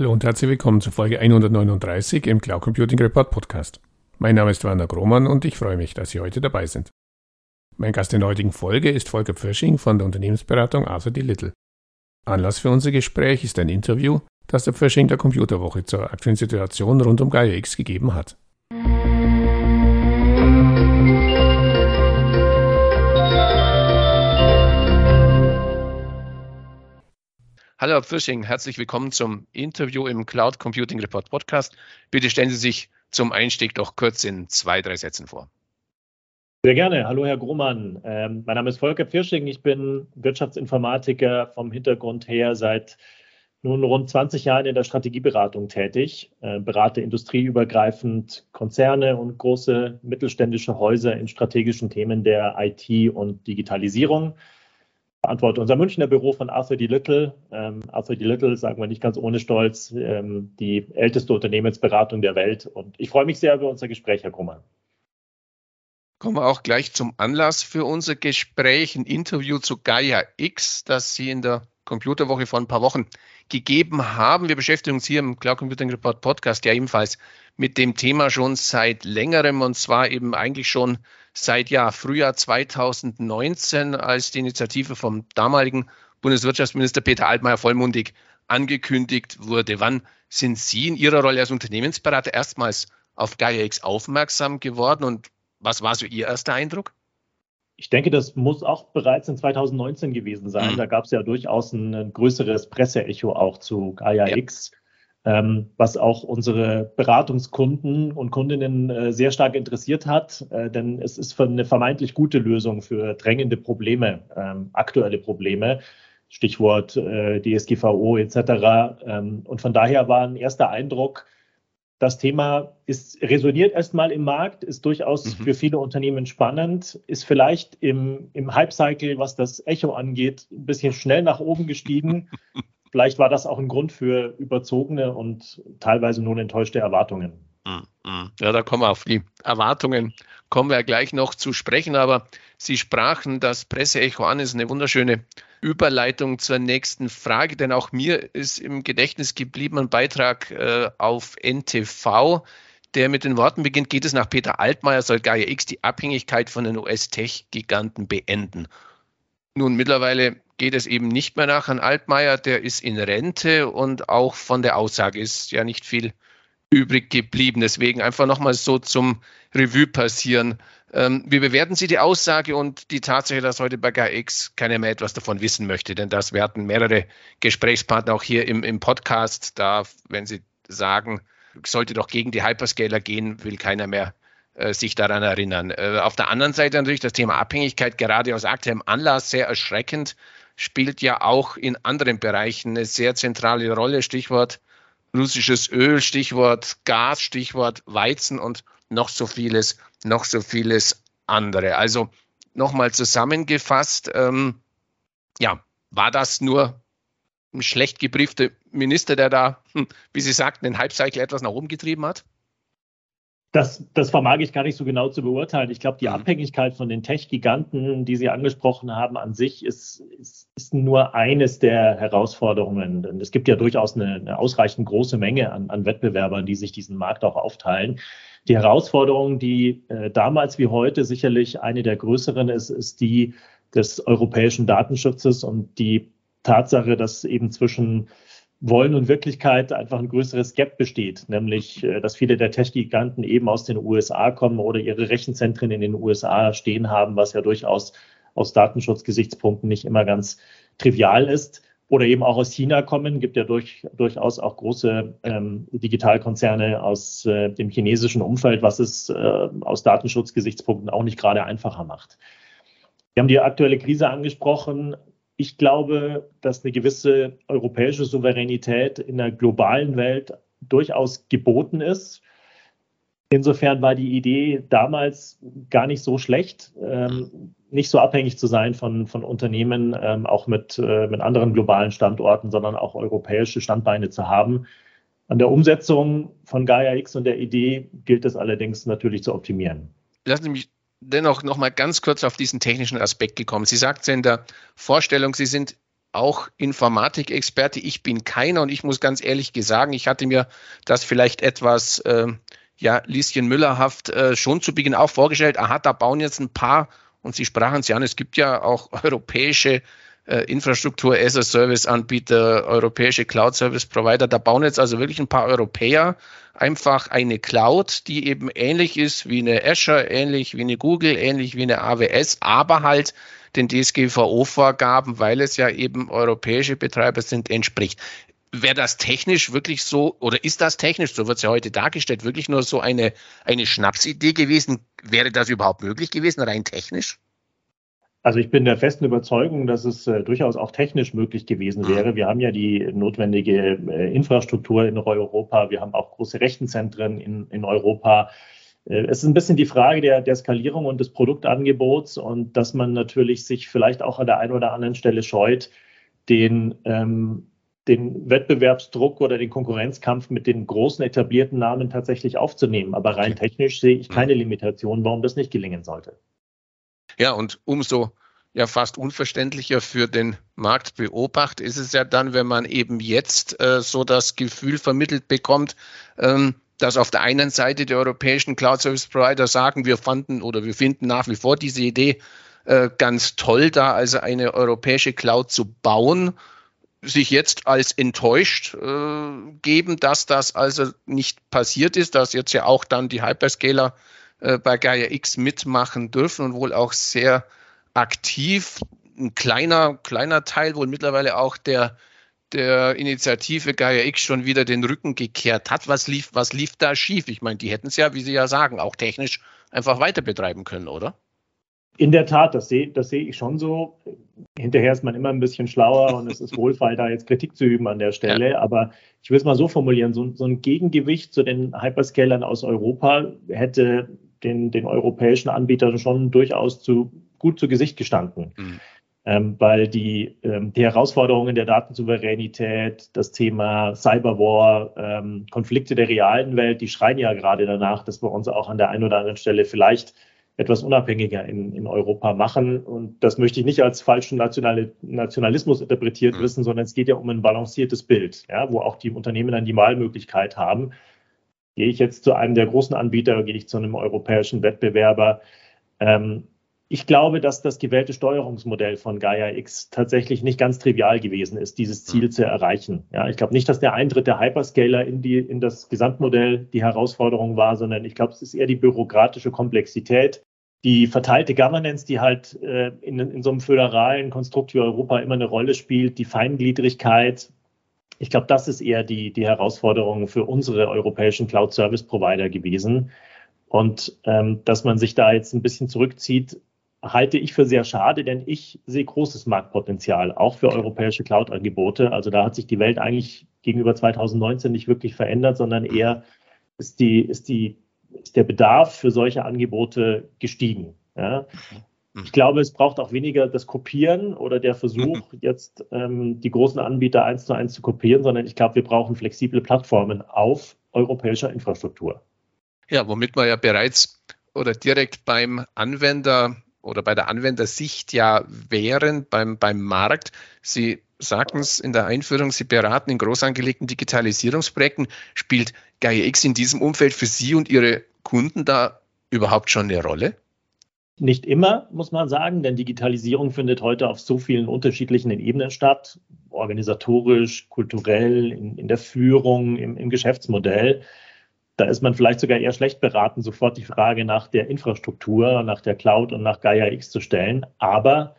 Hallo und herzlich willkommen zu Folge 139 im Cloud Computing Report Podcast. Mein Name ist Werner Grohmann und ich freue mich, dass Sie heute dabei sind. Mein Gast in der heutigen Folge ist Volker Pfirsching von der Unternehmensberatung Arthur D. Little. Anlass für unser Gespräch ist ein Interview, das der Pfirsching der Computerwoche zur aktuellen Situation rund um Gaia X gegeben hat. Hallo Herr Pfirsching, herzlich willkommen zum Interview im Cloud Computing Report Podcast. Bitte stellen Sie sich zum Einstieg doch kurz in zwei, drei Sätzen vor. Sehr gerne. Hallo, Herr Grohmann. Ähm, mein Name ist Volker Pfirsching. Ich bin Wirtschaftsinformatiker vom Hintergrund her seit nun rund 20 Jahren in der Strategieberatung tätig, äh, berate industrieübergreifend Konzerne und große mittelständische Häuser in strategischen Themen der IT und Digitalisierung verantworte unser Münchner Büro von Arthur D. Little. Ähm, Arthur D. Little, sagen wir nicht ganz ohne Stolz, ähm, die älteste Unternehmensberatung der Welt. Und ich freue mich sehr über unser Gespräch, Herr Krummer. Kommen wir auch gleich zum Anlass für unser Gespräch, ein Interview zu Gaia X, das Sie in der Computerwoche vor ein paar Wochen gegeben haben. Wir beschäftigen uns hier im Cloud Computing Report Podcast ja ebenfalls mit dem Thema schon seit längerem und zwar eben eigentlich schon seit ja, Frühjahr 2019, als die Initiative vom damaligen Bundeswirtschaftsminister Peter Altmaier vollmundig angekündigt wurde. Wann sind Sie in Ihrer Rolle als Unternehmensberater erstmals auf GaiaX aufmerksam geworden und was war so Ihr erster Eindruck? Ich denke, das muss auch bereits in 2019 gewesen sein. Mhm. Da gab es ja durchaus ein, größeres Presseecho auch zu Gaia Ja ähm, was auch unsere Beratungskunden und Kundinnen äh, sehr stark interessiert hat, äh, denn es ist eine vermeintlich gute Lösung für drängende Probleme, ähm, aktuelle Probleme. Stichwort äh, DSGVO etc. Ähm, und von daher war ein erster Eindruck, das Thema ist resoniert erstmal im Markt, ist durchaus mhm. für viele Unternehmen spannend, ist vielleicht im, im Hype-Cycle, was das Echo angeht, ein bisschen schnell nach oben gestiegen. Vielleicht war das auch ein Grund für überzogene und teilweise nun enttäuschte Erwartungen. Mm, mm. Ja, da kommen wir auf die Erwartungen, kommen wir ja gleich noch zu sprechen, aber Sie sprachen das Presseecho an, ist eine wunderschöne Überleitung zur nächsten Frage, denn auch mir ist im Gedächtnis geblieben ein Beitrag äh, auf NTV, der mit den Worten beginnt, geht es nach Peter Altmaier, soll Gaia X die Abhängigkeit von den US-Tech-Giganten beenden. Nun, mittlerweile geht es eben nicht mehr nach Herrn Altmaier, der ist in Rente und auch von der Aussage ist ja nicht viel übrig geblieben. Deswegen einfach nochmal so zum Revue passieren. Ähm, wie bewerten Sie die Aussage und die Tatsache, dass heute bei GAX keiner mehr etwas davon wissen möchte? Denn das werden mehrere Gesprächspartner auch hier im, im Podcast. Da, wenn Sie sagen, sollte doch gegen die Hyperscaler gehen, will keiner mehr sich daran erinnern. Äh, auf der anderen Seite natürlich das Thema Abhängigkeit, gerade aus aktuellem Anlass, sehr erschreckend spielt ja auch in anderen Bereichen eine sehr zentrale Rolle. Stichwort russisches Öl, Stichwort Gas, Stichwort Weizen und noch so vieles, noch so vieles andere. Also nochmal zusammengefasst, ähm, ja, war das nur ein schlecht gebriefter Minister, der da, hm, wie Sie sagten, den Hype-Cycle etwas nach oben getrieben hat? Das, das vermag ich gar nicht so genau zu beurteilen. Ich glaube, die mhm. Abhängigkeit von den Tech-Giganten, die Sie angesprochen haben, an sich ist, ist, ist nur eines der Herausforderungen. Denn es gibt ja durchaus eine, eine ausreichend große Menge an, an Wettbewerbern, die sich diesen Markt auch aufteilen. Die Herausforderung, die äh, damals wie heute sicherlich eine der größeren ist, ist die des europäischen Datenschutzes und die Tatsache, dass eben zwischen wollen und Wirklichkeit einfach ein größeres Gap besteht, nämlich äh, dass viele der Tech-Giganten eben aus den USA kommen oder ihre Rechenzentren in den USA stehen haben, was ja durchaus aus Datenschutzgesichtspunkten nicht immer ganz trivial ist. Oder eben auch aus China kommen, gibt ja durch, durchaus auch große ähm, Digitalkonzerne aus äh, dem chinesischen Umfeld, was es äh, aus Datenschutzgesichtspunkten auch nicht gerade einfacher macht. Wir haben die aktuelle Krise angesprochen. Ich glaube, dass eine gewisse europäische Souveränität in der globalen Welt durchaus geboten ist. Insofern war die Idee damals gar nicht so schlecht, ähm, nicht so abhängig zu sein von, von Unternehmen, ähm, auch mit, äh, mit anderen globalen Standorten, sondern auch europäische Standbeine zu haben. An der Umsetzung von Gaia X und der Idee gilt es allerdings natürlich zu optimieren. Lassen Sie mich dennoch noch mal ganz kurz auf diesen technischen Aspekt gekommen. Sie sagten in der Vorstellung, Sie sind auch Informatikexperte. Ich bin keiner und ich muss ganz ehrlich sagen, ich hatte mir das vielleicht etwas, äh, ja, Lieschen Müllerhaft äh, schon zu Beginn auch vorgestellt. Aha, da bauen jetzt ein paar, und Sie sprachen es ja an, es gibt ja auch europäische äh, Infrastruktur, as-a-Service-Anbieter, europäische Cloud-Service-Provider. Da bauen jetzt also wirklich ein paar Europäer einfach eine Cloud, die eben ähnlich ist wie eine Azure, ähnlich wie eine Google, ähnlich wie eine AWS, aber halt den DSGVO-Vorgaben, weil es ja eben europäische Betreiber sind, entspricht. Wäre das technisch wirklich so, oder ist das technisch, so wird es ja heute dargestellt, wirklich nur so eine, eine Schnapsidee gewesen? Wäre das überhaupt möglich gewesen, rein technisch? Also ich bin der festen Überzeugung, dass es äh, durchaus auch technisch möglich gewesen mhm. wäre. Wir haben ja die notwendige äh, Infrastruktur in Europa. Wir haben auch große Rechenzentren in, in Europa. Äh, es ist ein bisschen die Frage der, der Skalierung und des Produktangebots und dass man natürlich sich vielleicht auch an der einen oder anderen Stelle scheut, den, ähm, den Wettbewerbsdruck oder den Konkurrenzkampf mit den großen etablierten Namen tatsächlich aufzunehmen. Aber rein technisch sehe ich keine mhm. Limitation, warum das nicht gelingen sollte. Ja, und umso ja fast unverständlicher für den Marktbeobachter ist es ja dann, wenn man eben jetzt äh, so das Gefühl vermittelt bekommt, ähm, dass auf der einen Seite die europäischen Cloud Service Provider sagen, wir fanden oder wir finden nach wie vor diese Idee äh, ganz toll, da also eine europäische Cloud zu bauen, sich jetzt als enttäuscht äh, geben, dass das also nicht passiert ist, dass jetzt ja auch dann die Hyperscaler äh, bei Gaia X mitmachen dürfen und wohl auch sehr aktiv. Ein kleiner, kleiner Teil wohl mittlerweile auch der der Initiative Gaia X schon wieder den Rücken gekehrt hat. Was lief, was lief da schief? Ich meine, die hätten es ja, wie Sie ja sagen, auch technisch einfach weiter betreiben können, oder? In der Tat, das sehe das seh ich schon so. Hinterher ist man immer ein bisschen schlauer und es ist wohlfeil, da jetzt Kritik zu üben an der Stelle. Ja. Aber ich will es mal so formulieren: so, so, ein Gegengewicht zu den Hyperscalern aus Europa hätte den, den europäischen Anbietern schon durchaus zu, gut zu Gesicht gestanden. Mhm ähm, weil die, ähm, die Herausforderungen der Datensouveränität, das Thema Cyberwar, ähm, Konflikte der realen Welt, die schreien ja gerade danach, dass wir uns auch an der einen oder anderen Stelle vielleicht etwas unabhängiger in, in Europa machen. Und das möchte ich nicht als falschen National Nationalismus interpretiert mhm. wissen, sondern es geht ja um ein balanciertes Bild, ja, wo auch die Unternehmen dann die Wahlmöglichkeit haben. Gehe ich jetzt zu einem der großen Anbieter, gehe ich zu einem europäischen Wettbewerber? Ähm, ich glaube, dass das gewählte Steuerungsmodell von Gaia X tatsächlich nicht ganz trivial gewesen ist, dieses Ziel mhm. zu erreichen. Ja, ich glaube nicht, dass der Eintritt der Hyperscaler in, die, in das Gesamtmodell die Herausforderung war, sondern ich glaube, es ist eher die bürokratische Komplexität, die verteilte Governance, die halt äh, in, in so einem föderalen Konstrukt wie Europa immer eine Rolle spielt, die Feingliedrigkeit. Ich glaube, das ist eher die, die Herausforderung für unsere europäischen Cloud-Service-Provider gewesen. Und ähm, dass man sich da jetzt ein bisschen zurückzieht, halte ich für sehr schade, denn ich sehe großes Marktpotenzial, auch für europäische Cloud-Angebote. Also da hat sich die Welt eigentlich gegenüber 2019 nicht wirklich verändert, sondern eher ist, die, ist, die, ist der Bedarf für solche Angebote gestiegen. Ja. Mhm. Ich glaube, es braucht auch weniger das Kopieren oder der Versuch, mhm. jetzt ähm, die großen Anbieter eins zu eins zu kopieren, sondern ich glaube, wir brauchen flexible Plattformen auf europäischer Infrastruktur. Ja, womit wir ja bereits oder direkt beim Anwender oder bei der Anwendersicht ja wären beim, beim Markt. Sie sagten es in der Einführung, Sie beraten in groß angelegten Digitalisierungsprojekten. Spielt Gaia X in diesem Umfeld für Sie und Ihre Kunden da überhaupt schon eine Rolle? Nicht immer, muss man sagen, denn Digitalisierung findet heute auf so vielen unterschiedlichen Ebenen statt, organisatorisch, kulturell, in, in der Führung, im, im Geschäftsmodell. Da ist man vielleicht sogar eher schlecht beraten, sofort die Frage nach der Infrastruktur, nach der Cloud und nach Gaia X zu stellen. Aber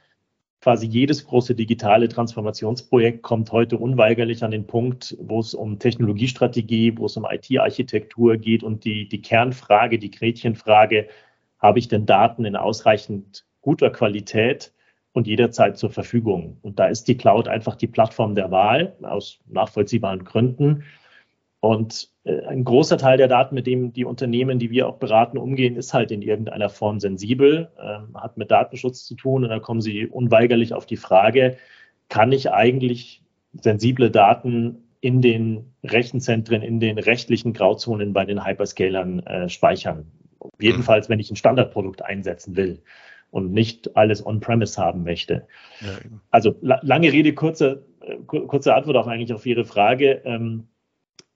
quasi jedes große digitale Transformationsprojekt kommt heute unweigerlich an den Punkt, wo es um Technologiestrategie, wo es um IT-Architektur geht und die, die Kernfrage, die Gretchenfrage, habe ich denn Daten in ausreichend guter Qualität und jederzeit zur Verfügung? Und da ist die Cloud einfach die Plattform der Wahl aus nachvollziehbaren Gründen. Und äh, ein großer Teil der Daten, mit dem die Unternehmen, die wir auch beraten, umgehen, ist halt in irgendeiner Form sensibel, äh, hat mit Datenschutz zu tun. Und da kommen sie unweigerlich auf die Frage, kann ich eigentlich sensible Daten in den Rechenzentren, in den rechtlichen Grauzonen bei den Hyperscalern äh, speichern? Jedenfalls, wenn ich ein Standardprodukt einsetzen will. und nicht alles on-premise haben möchte. Ja, also la lange Rede, kurze, äh, kurze Antwort auch eigentlich auf Ihre Frage. Ähm,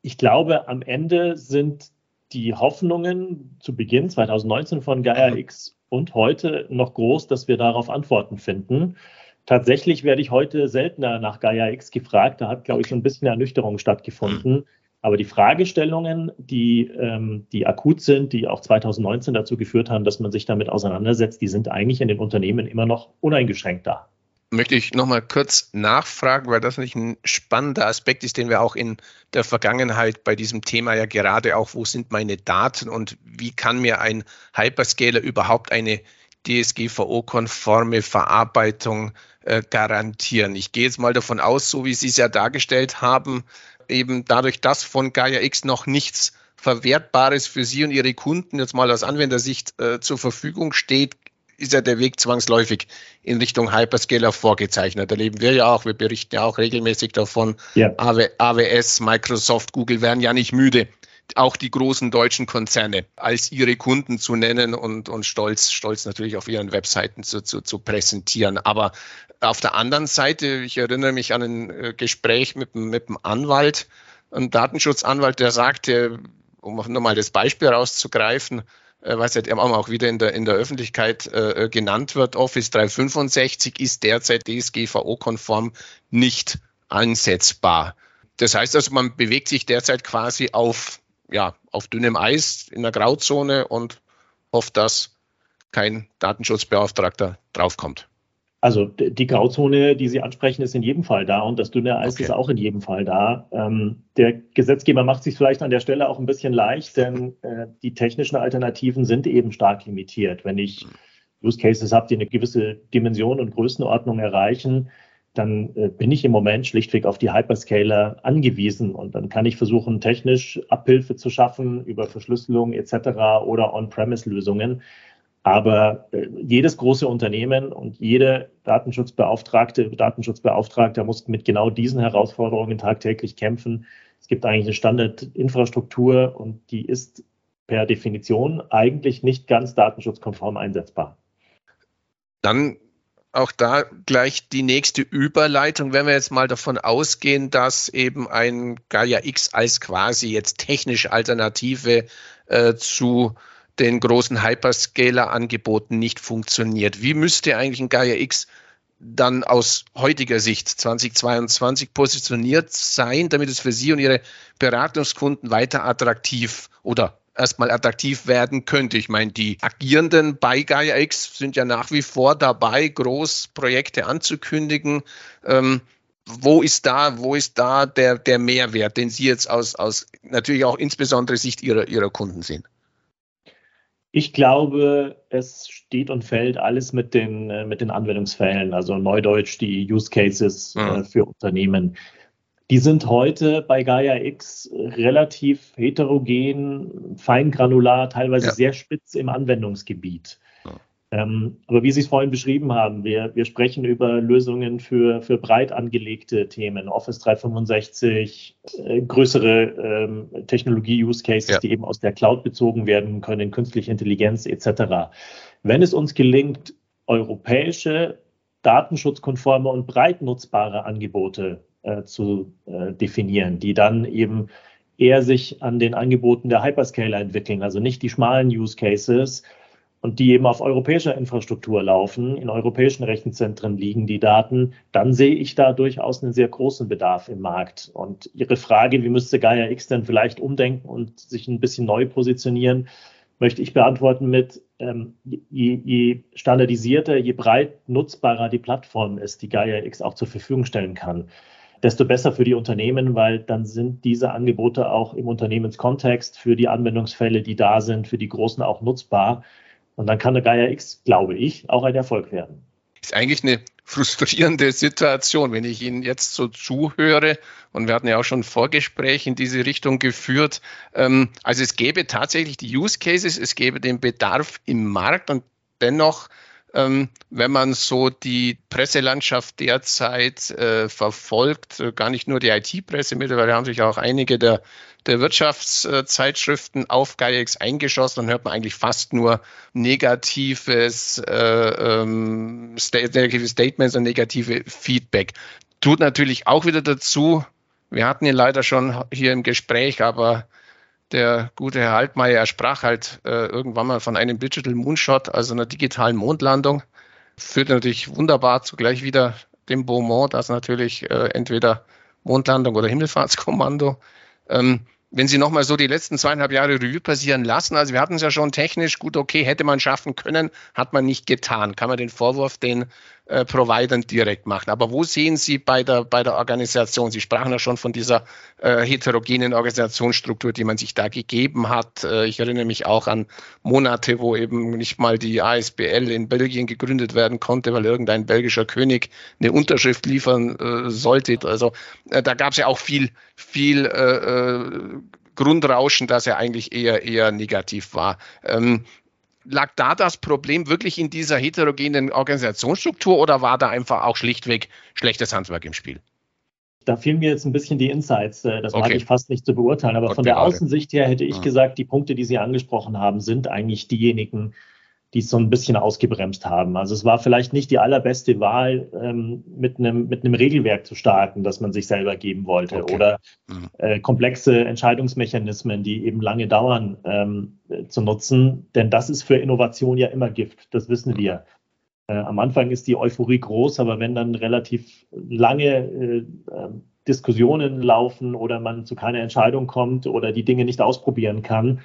ich glaube, am Ende sind die Hoffnungen zu Beginn 2019 von Gaia mhm. X und heute noch groß, dass wir darauf Antworten finden. Tatsächlich werde ich heute seltener nach Gaia X gefragt. Da hat, glaube ich, so ein bisschen Ernüchterung stattgefunden. Aber die Fragestellungen, die, ähm, die akut sind, die auch 2019 dazu geführt haben, dass man sich damit auseinandersetzt, die sind eigentlich in den Unternehmen immer noch uneingeschränkt da. Möchte ich nochmal kurz nachfragen, weil das nicht ein spannender Aspekt ist, den wir auch in der Vergangenheit bei diesem Thema ja gerade auch, wo sind meine Daten und wie kann mir ein Hyperscaler überhaupt eine DSGVO-konforme Verarbeitung äh, garantieren. Ich gehe jetzt mal davon aus, so wie Sie es ja dargestellt haben, eben dadurch, dass von Gaia X noch nichts Verwertbares für Sie und Ihre Kunden jetzt mal aus Anwendersicht äh, zur Verfügung steht, ist ja der Weg zwangsläufig in Richtung Hyperscaler vorgezeichnet. Da leben wir ja auch, wir berichten ja auch regelmäßig davon. Ja. AWS, Microsoft, Google werden ja nicht müde, auch die großen deutschen Konzerne als ihre Kunden zu nennen und, und stolz, stolz natürlich auf ihren Webseiten zu, zu, zu präsentieren. Aber auf der anderen Seite, ich erinnere mich an ein äh, Gespräch mit, mit einem Anwalt, einem Datenschutzanwalt, der sagte, um nochmal das Beispiel rauszugreifen, äh, was ja auch wieder in der, in der Öffentlichkeit äh, genannt wird, Office 365 ist derzeit DSGVO-konform nicht einsetzbar. Das heißt also, man bewegt sich derzeit quasi auf, ja, auf dünnem Eis in der Grauzone und hofft, dass kein Datenschutzbeauftragter draufkommt. Also die Grauzone, die Sie ansprechen, ist in jedem Fall da und das dünne Eis okay. ist auch in jedem Fall da. Ähm, der Gesetzgeber macht sich vielleicht an der Stelle auch ein bisschen leicht, denn äh, die technischen Alternativen sind eben stark limitiert. Wenn ich Use Cases habe, die eine gewisse Dimension und Größenordnung erreichen, dann äh, bin ich im Moment schlichtweg auf die Hyperscaler angewiesen und dann kann ich versuchen, technisch Abhilfe zu schaffen über Verschlüsselung etc. oder On-Premise-Lösungen. Aber äh, jedes große Unternehmen und jede Datenschutzbeauftragte, Datenschutzbeauftragter muss mit genau diesen Herausforderungen tagtäglich kämpfen. Es gibt eigentlich eine Standardinfrastruktur und die ist per Definition eigentlich nicht ganz datenschutzkonform einsetzbar. Dann auch da gleich die nächste Überleitung, wenn wir jetzt mal davon ausgehen, dass eben ein Gaia X als quasi jetzt technische Alternative äh, zu den großen Hyperscaler-Angeboten nicht funktioniert. Wie müsste eigentlich ein Gaia X dann aus heutiger Sicht 2022 positioniert sein, damit es für Sie und Ihre Beratungskunden weiter attraktiv oder erstmal attraktiv werden könnte. Ich meine, die Agierenden bei Gaia X sind ja nach wie vor dabei, Großprojekte anzukündigen. Ähm, wo ist da, wo ist da der, der Mehrwert, den Sie jetzt aus, aus natürlich auch insbesondere Sicht Ihrer, Ihrer Kunden sehen? Ich glaube, es steht und fällt alles mit den, äh, mit den Anwendungsfällen, also Neudeutsch die Use Cases mhm. äh, für Unternehmen. Die sind heute bei Gaia X relativ heterogen, feingranular, teilweise ja. sehr spitz im Anwendungsgebiet. Ähm, aber wie Sie es vorhin beschrieben haben, wir, wir sprechen über Lösungen für, für breit angelegte Themen, Office 365, äh, größere ähm, Technologie-Use-Cases, ja. die eben aus der Cloud bezogen werden können, künstliche Intelligenz etc. Wenn es uns gelingt, europäische, datenschutzkonforme und breit nutzbare Angebote äh, zu äh, definieren, die dann eben eher sich an den Angeboten der Hyperscaler entwickeln, also nicht die schmalen Use Cases, und die eben auf europäischer Infrastruktur laufen, in europäischen Rechenzentren liegen die Daten, dann sehe ich da durchaus einen sehr großen Bedarf im Markt. Und Ihre Frage, wie müsste Gaia X denn vielleicht umdenken und sich ein bisschen neu positionieren, möchte ich beantworten mit, ähm, je, je standardisierter, je breit nutzbarer die Plattform ist, die Gaia X auch zur Verfügung stellen kann desto besser für die Unternehmen, weil dann sind diese Angebote auch im Unternehmenskontext für die Anwendungsfälle, die da sind, für die Großen auch nutzbar. Und dann kann der Gaia X, glaube ich, auch ein Erfolg werden. Ist eigentlich eine frustrierende Situation, wenn ich Ihnen jetzt so zuhöre. Und wir hatten ja auch schon Vorgespräche in diese Richtung geführt. Ähm, also es gäbe tatsächlich die Use Cases, es gäbe den Bedarf im Markt und dennoch Ähm, wenn man so die Presselandschaft derzeit äh, verfolgt, äh, gar nicht nur die IT-Presse, mittlerweile haben sich auch einige der, der Wirtschaftszeitschriften auf GaiaX eingeschossen, dann hört man eigentlich fast nur negatives, äh, ähm, negative Statements und negative Feedback. Tut natürlich auch wieder dazu, wir hatten ihn leider schon hier im Gespräch, aber der gute Herr Altmaier, er sprach halt äh, irgendwann mal von einem Digital Moonshot, also einer digitalen Mondlandung. Führt natürlich wunderbar zugleich wieder dem Beaumont, das natürlich äh, entweder Mondlandung oder Himmelfahrtskommando. Ähm, wenn Sie nochmal so die letzten zweieinhalb Jahre Revue passieren lassen, also wir hatten es ja schon technisch gut, okay, hätte man schaffen können, hat man nicht getan. Kann man den Vorwurf den äh, Providern direkt machen. Aber wo sehen Sie bei der, bei der Organisation? Sie sprachen ja schon von dieser äh, heterogenen Organisationsstruktur, die man sich da gegeben hat. Äh, ich erinnere mich auch an Monate, wo eben nicht mal die ASBL in Belgien gegründet werden konnte, weil irgendein belgischer König eine Unterschrift liefern äh, sollte. Also äh, da gab es ja auch viel, viel äh, Grundrauschen, das ja eigentlich eher, eher negativ war. Ähm, lag da das Problem wirklich in dieser heterogenen Organisationsstruktur oder war da einfach auch schlichtweg schlechtes Handwerk im Spiel? Da fehlen mir jetzt ein bisschen die Insights. Äh, das okay. mag ich fast nicht zu beurteilen. Aber Gott von der Außensicht her hätte ich ja. gesagt, die Punkte, die Sie angesprochen haben, sind eigentlich diejenigen, die es so ein bisschen ausgebremst haben. Also es war vielleicht nicht die allerbeste Wahl, ähm, mit, einem, mit einem Regelwerk zu starten, das man sich selber geben wollte okay. oder mhm. äh, komplexe Entscheidungsmechanismen, die eben lange dauern, ähm, zu nutzen. Denn das ist für Innovation ja immer Gift, das wissen mhm. wir. Äh, am Anfang ist die Euphorie groß, aber wenn dann relativ lange äh, ähm, Diskussionen laufen oder man zu keiner Entscheidung kommt oder die Dinge nicht ausprobieren kann,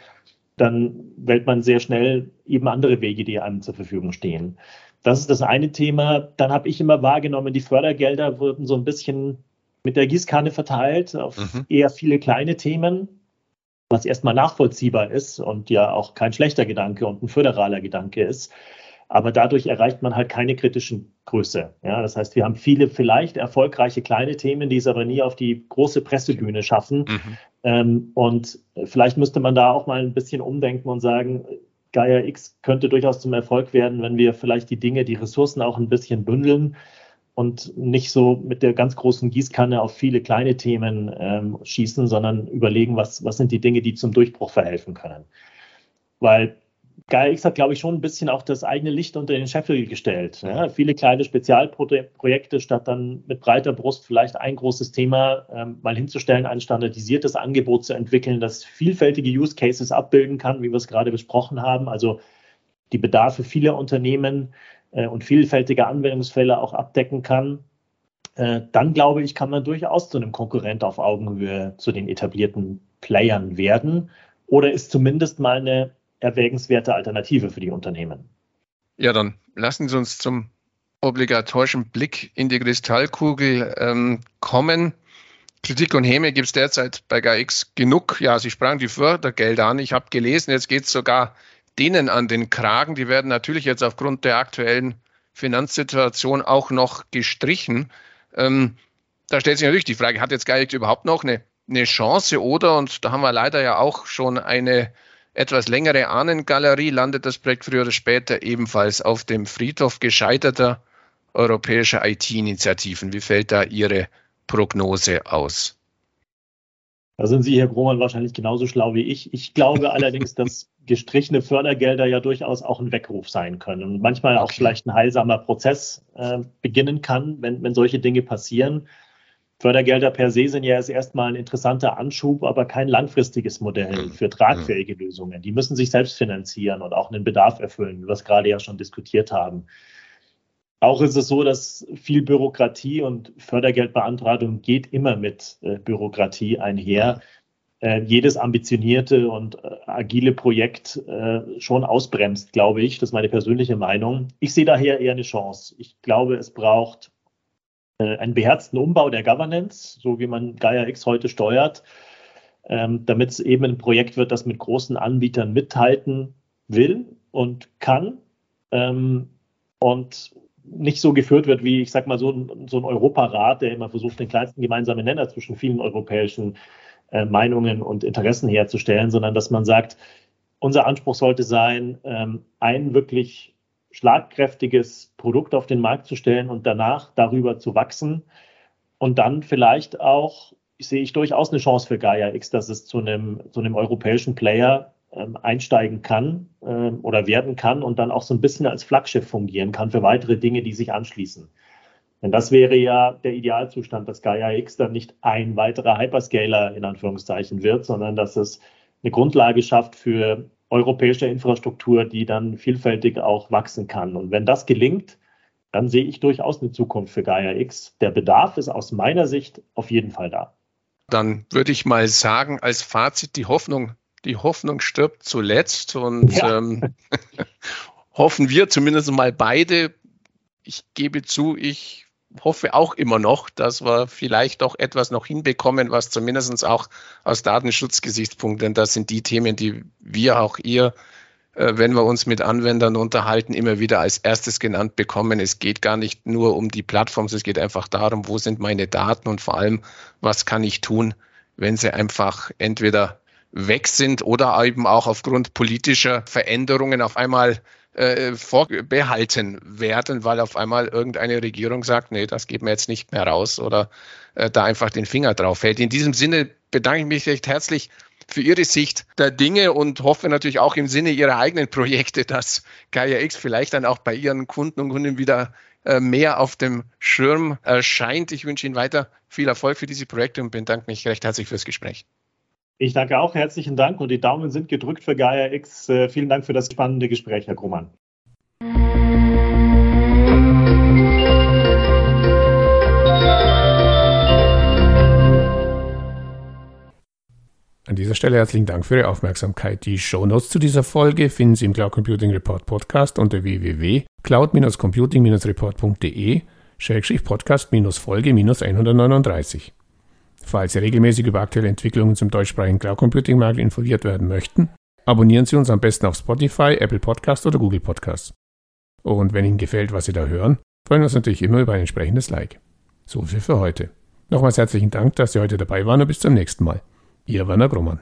dann wählt man sehr schnell eben andere Wege, die einem zur Verfügung stehen. Das ist das eine Thema. Dann habe ich immer wahrgenommen, die Fördergelder wurden so ein bisschen mit der Gießkanne verteilt auf mhm. eher viele kleine Themen, was erstmal nachvollziehbar ist und ja auch kein schlechter Gedanke und ein föderaler Gedanke ist. Aber dadurch erreicht man halt keine kritischen Größe. Ja, das heißt, wir haben viele vielleicht erfolgreiche kleine Themen, die es aber nie auf die große Pressebühne schaffen. Mhm. Ähm, und vielleicht müsste man da auch mal ein bisschen umdenken und sagen, Gaia X könnte durchaus zum Erfolg werden, wenn wir vielleicht die Dinge, die Ressourcen auch ein bisschen bündeln und nicht so mit der ganz großen Gießkanne auf viele kleine Themen ähm, schießen, sondern überlegen, was, was sind die Dinge, die zum Durchbruch verhelfen können. Weil GaiaX hat, glaube ich, schon ein bisschen auch das eigene Licht unter den Scheffel gestellt. Ja, viele kleine Spezialprojekte, statt dann mit breiter Brust vielleicht ein großes Thema ähm, mal hinzustellen, ein standardisiertes Angebot zu entwickeln, das vielfältige Use Cases abbilden kann, wie wir es gerade besprochen haben. Also die Bedarfe vieler Unternehmen äh, und vielfältige Anwendungsfälle auch abdecken kann. Äh, dann glaube ich, kann man durchaus zu einem Konkurrent auf Augenhöhe zu den etablierten Playern werden oder ist zumindest mal eine erwägenswerte Alternative für die Unternehmen. Ja, dann lassen Sie uns zum obligatorischen Blick in die Kristallkugel ähm, kommen. Kritik und Häme gibt es derzeit bei GAX genug. Ja, Sie sprachen die Fördergelder an. Ich habe gelesen, jetzt geht es sogar denen an den Kragen. Die werden natürlich jetzt aufgrund der aktuellen Finanzsituation auch noch gestrichen. Ähm, da stellt sich natürlich die Frage, hat jetzt GAIX überhaupt noch eine, eine Chance oder, und da haben wir leider ja auch schon eine etwas längere Ahnengalerie landet das Projekt früher oder später ebenfalls auf dem Friedhof gescheiterter europäischer IT-Initiativen. Wie fällt da Ihre Prognose aus? Da sind Sie, Herr Grohmann, wahrscheinlich genauso schlau wie ich. Ich glaube allerdings, dass gestrichene Fördergelder ja durchaus auch ein Weckruf sein können und manchmal okay. auch vielleicht ein heilsamer Prozess äh, beginnen kann, wenn, wenn solche Dinge passieren. Fördergelder per se sind ja erst erstmal ein interessanter Anschub, aber kein langfristiges Modell mhm. für tragfähige mhm. Lösungen. Die müssen sich selbst finanzieren und auch einen Bedarf erfüllen, was wir gerade ja schon diskutiert haben. Auch ist es so, dass viel Bürokratie und Fördergeldbeantragung geht immer mit äh, Bürokratie einher. Äh, jedes ambitionierte und äh, agile Projekt äh, schon ausbremst, glaube ich. Das ist meine persönliche Meinung. Ich sehe daher eher eine Chance. Ich glaube, es braucht einen beherzten Umbau der Governance, so wie man Gaia X heute steuert, ähm, damit es eben ein Projekt wird, das mit großen Anbietern mithalten will und kann ähm, und nicht so geführt wird wie, ich sag mal, so ein, so ein Europarat, der immer versucht, den kleinsten gemeinsamen Nenner zwischen vielen europäischen äh, Meinungen und Interessen herzustellen, sondern dass man sagt, unser Anspruch sollte sein, ähm, ein wirklich schlagkräftiges Produkt auf den Markt zu stellen und danach darüber zu wachsen und dann vielleicht auch sehe ich durchaus eine Chance für Gaia X, dass es zu einem, zu einem europäischen Player ähm, einsteigen kann ähm, oder werden kann und dann auch so ein bisschen als Flaggschiff fungieren kann für weitere Dinge, die sich anschließen. Denn das wäre ja der Idealzustand, dass Gaia X dann nicht ein weiterer Hyperscaler in Anführungszeichen wird, sondern dass es eine Grundlage schafft für europäische Infrastruktur, die dann vielfältig auch wachsen kann. Und wenn das gelingt, dann sehe ich durchaus eine Zukunft für Gaia X. Der Bedarf ist aus meiner Sicht auf jeden Fall da. Dann würde ich mal sagen, als Fazit, die Hoffnung, die Hoffnung stirbt zuletzt und ja. ähm, hoffen wir zumindest mal beide. Ich gebe zu, ich hoffe auch immer noch, dass wir vielleicht doch etwas noch hinbekommen, was zumindest auch aus Datenschutzgesichtspunkten, das sind die Themen, die wir auch ihr, äh, wenn wir uns mit Anwendern unterhalten, immer wieder als erstes genannt bekommen. Es geht gar nicht nur um die Plattforms, es geht einfach darum, wo sind meine Daten und vor allem, was kann ich tun, wenn sie einfach entweder weg sind oder eben auch aufgrund politischer Veränderungen auf einmal äh, vorbehalten werden, weil auf einmal irgendeine Regierung sagt, nee, das geht mir jetzt nicht mehr raus oder äh, da einfach den Finger drauf hält. In diesem Sinne bedanke ich mich recht herzlich für Ihre Sicht der Dinge und hoffe natürlich auch im Sinne Ihrer eigenen Projekte, dass Gaia X vielleicht dann auch bei Ihren Kunden und Kunden wieder äh, mehr auf dem Schirm erscheint. Ich wünsche Ihnen weiter viel Erfolg für diese Projekte und bedanke mich recht herzlich fürs Gespräch. Ich danke auch, herzlichen Dank und die Daumen sind gedrückt für Gaia X. Äh, vielen Dank für das spannende Gespräch, Herr Krummann. An dieser Stelle herzlichen Dank für Ihre Aufmerksamkeit. Die Shownotes zu dieser Folge finden Sie im Cloud Computing Report Podcast unter www.cloud-computing-report.de Podcast-Folge 139. Falls Sie regelmäßig über aktuelle Entwicklungen zum deutschsprachigen Cloud Computing Markt informiert werden möchten, abonnieren Sie uns am besten auf Spotify, Apple Podcast oder Google Podcast. Und wenn Ihnen gefällt, was Sie da hören, freuen wir uns natürlich immer über ein entsprechendes Like. So viel für heute. Nochmals herzlichen Dank, dass Sie heute dabei waren und bis zum nächsten Mal. Ihr Werner Grummann.